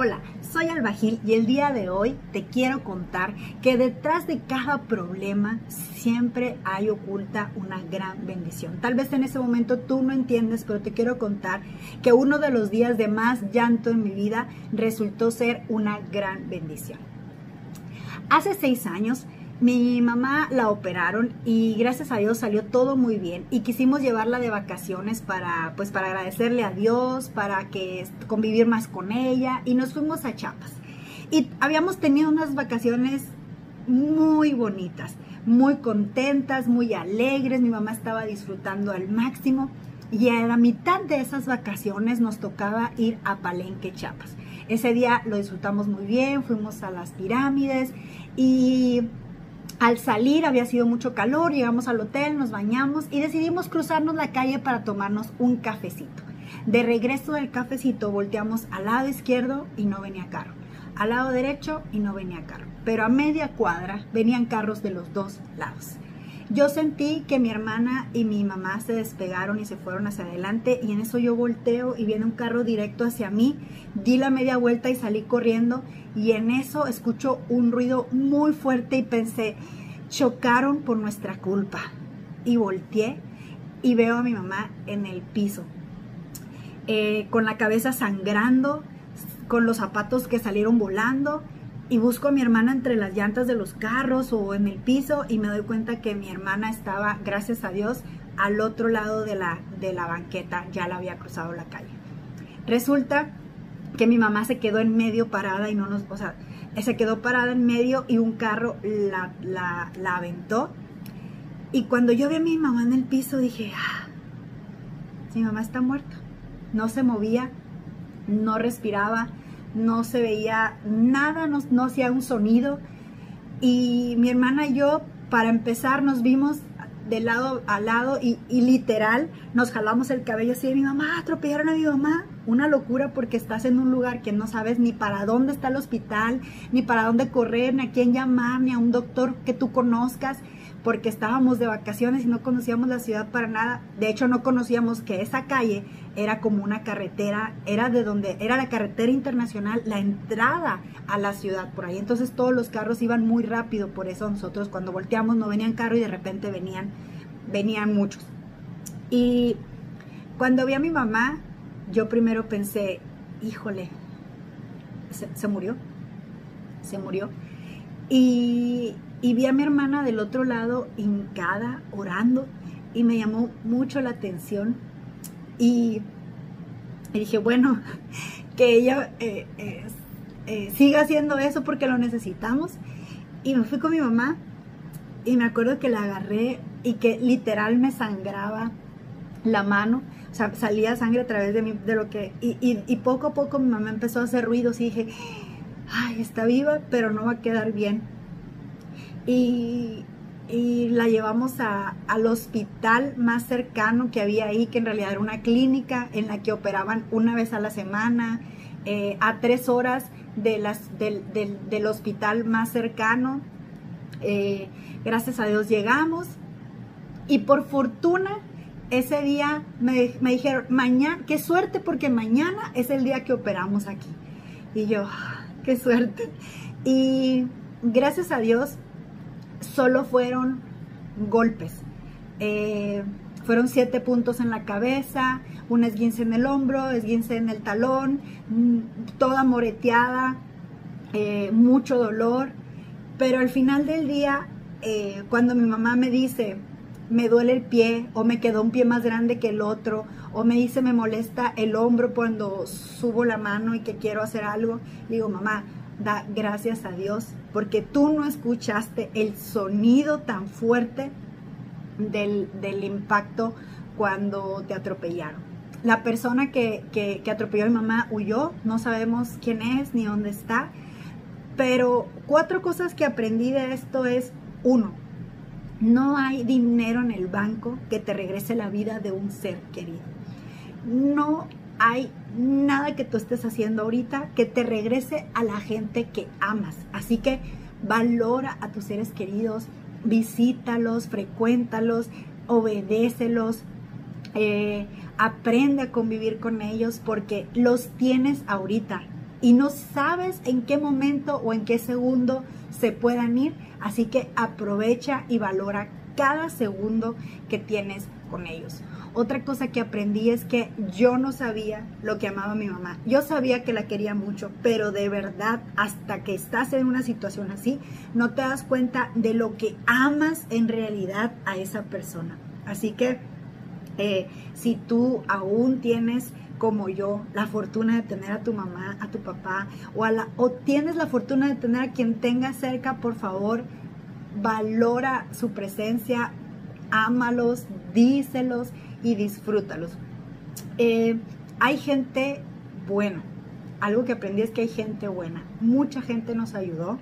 Hola, soy Albajil y el día de hoy te quiero contar que detrás de cada problema siempre hay oculta una gran bendición. Tal vez en ese momento tú no entiendes, pero te quiero contar que uno de los días de más llanto en mi vida resultó ser una gran bendición. Hace seis años mi mamá la operaron y gracias a Dios salió todo muy bien y quisimos llevarla de vacaciones para pues para agradecerle a Dios, para que convivir más con ella y nos fuimos a Chiapas. Y habíamos tenido unas vacaciones muy bonitas, muy contentas, muy alegres, mi mamá estaba disfrutando al máximo y a la mitad de esas vacaciones nos tocaba ir a Palenque, Chiapas. Ese día lo disfrutamos muy bien, fuimos a las pirámides y al salir había sido mucho calor, llegamos al hotel, nos bañamos y decidimos cruzarnos la calle para tomarnos un cafecito. De regreso del cafecito volteamos al lado izquierdo y no venía carro, al lado derecho y no venía carro, pero a media cuadra venían carros de los dos lados. Yo sentí que mi hermana y mi mamá se despegaron y se fueron hacia adelante y en eso yo volteo y viene un carro directo hacia mí, di la media vuelta y salí corriendo y en eso escucho un ruido muy fuerte y pensé, chocaron por nuestra culpa. Y volteé y veo a mi mamá en el piso, eh, con la cabeza sangrando, con los zapatos que salieron volando y busco a mi hermana entre las llantas de los carros o en el piso y me doy cuenta que mi hermana estaba, gracias a Dios, al otro lado de la, de la banqueta, ya la había cruzado la calle. Resulta que mi mamá se quedó en medio parada y no nos, o sea, se quedó parada en medio y un carro la, la, aventó. Y cuando yo vi a mi mamá en el piso dije, ah, mi mamá está muerta. No se movía, no respiraba, no se veía nada, no, hacía un sonido. Y mi hermana y yo, para empezar, nos vimos de lado a lado y, literal nos jalamos el cabello así de mi mamá, atropellaron a mi mamá. Una locura porque estás en un lugar que no sabes ni para dónde está el hospital, ni para dónde correr, ni a quién llamar, ni a un doctor que tú conozcas porque estábamos de vacaciones y no conocíamos la ciudad para nada. De hecho, no conocíamos que esa calle era como una carretera, era de donde era la carretera internacional, la entrada a la ciudad por ahí. Entonces todos los carros iban muy rápido, por eso nosotros cuando volteamos no venían carros y de repente venían, venían muchos. Y cuando vi a mi mamá, yo primero pensé, híjole, se murió, se murió. Y, vi a mi hermana del otro lado hincada, orando, y me llamó mucho la atención. Y, dije, bueno, que ella eh, eh, siga haciendo eso porque lo necesitamos. Y me fui con mi mamá y me acuerdo que la agarré y que literal me sangraba la mano, o sea, salía sangre a través de, mí, de lo que... Y, y, poco a poco mi mamá empezó a hacer ruidos y dije, ay, está viva, pero no va a quedar bien y, la llevamos al hospital más cercano que había ahí, que en realidad era una clínica en la que operaban una vez a la semana, eh, a tres horas del, hospital más cercano. Eh, gracias a Dios llegamos y por fortuna ese día me, me, dijeron, mañana, qué suerte porque mañana es el día que operamos aquí. Y yo, qué suerte. Y gracias a Dios solo fueron golpes. Eh, fueron siete puntos en la cabeza, un esguince en el hombro, esguince en el talón, mm, toda moreteada, eh, mucho dolor. Pero al final del día, eh, cuando mi mamá me dice, me duele el pie, o me quedó un pie más grande que el otro, o me dice, me molesta el hombro cuando subo la mano y que quiero hacer algo, digo, mamá, da gracias a Dios porque tú no escuchaste el sonido tan fuerte del, impacto cuando te atropellaron. La persona que, que, que atropelló a mi mamá huyó, no sabemos quién es ni dónde está, pero cuatro cosas que aprendí de esto es, uno, no hay dinero en el banco que te regrese la vida de un ser querido. No hay nada que tú estés haciendo ahorita que te regrese a la gente que amas. Así que valora a tus seres queridos, visítalos, frecuéntalos, obedécelos, eh, aprende a convivir con ellos porque los tienes ahorita. Y no sabes en qué momento o en qué segundo se puedan ir, así que aprovecha y valora cada segundo que tienes con ellos. Otra cosa que aprendí es que yo no sabía lo que amaba mi mamá. Yo sabía que la quería mucho, pero de verdad, hasta que estás en una situación así, no te das cuenta de lo que amas en realidad a esa persona. Así que eh, si tú aún tienes como yo la fortuna de tener a tu mamá, a tu papá o, a la, o tienes la fortuna de tener a quien tenga cerca, por favor, valora su presencia, ámalos, díselos y disfrútalos. Eh, hay gente buena. Algo que aprendí es que hay gente buena. Mucha gente nos ayudó.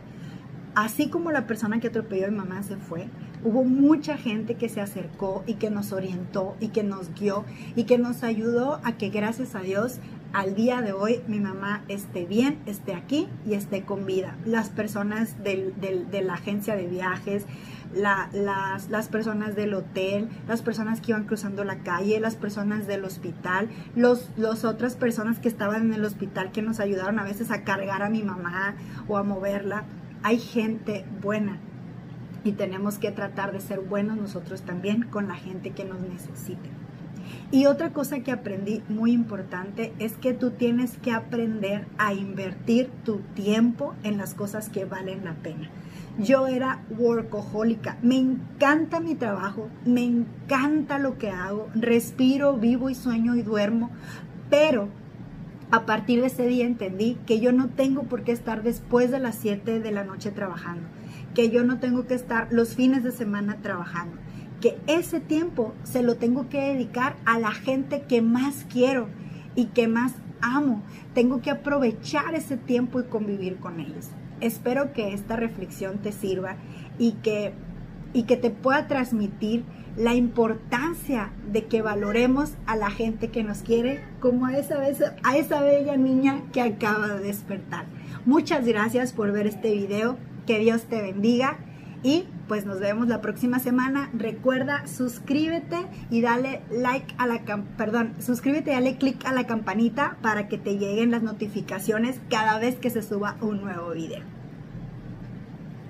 Así como la persona que atropelló a mi mamá se fue, hubo mucha gente que se acercó y que nos orientó y que nos guió y que nos ayudó a que gracias a Dios al día de hoy mi mamá esté bien, esté aquí y esté con vida. Las personas de la agencia de viajes, las, las, personas del hotel, las personas que iban cruzando la calle, las personas del hospital, los, los otras personas que estaban en el hospital que nos ayudaron a veces a cargar a mi mamá o a moverla. Hay gente buena y tenemos que tratar de ser buenos nosotros también con la gente que nos necesite. Y otra cosa que aprendí muy importante es que tú tienes que aprender a invertir tu tiempo en las cosas que valen la pena. Yo era workahólica, me encanta mi trabajo, me encanta lo que hago, respiro, vivo y sueño y duermo, pero a partir de ese día entendí que yo no tengo por qué estar después de las 7 de la noche trabajando, que yo no tengo que estar los fines de semana trabajando que ese tiempo se lo tengo que dedicar a la gente que más quiero y que más amo. Tengo que aprovechar ese tiempo y convivir con ellos. Espero que esta reflexión te sirva y que, y que te pueda transmitir la importancia de que valoremos a la gente que nos quiere como a esa, a esa bella niña que acaba de despertar. Muchas gracias por ver este video. Que Dios te bendiga y pues nos vemos la próxima semana. Recuerda, suscríbete y dale like a la perdón, suscríbete y dale click a la campanita para que te lleguen las notificaciones cada vez que se suba un nuevo video.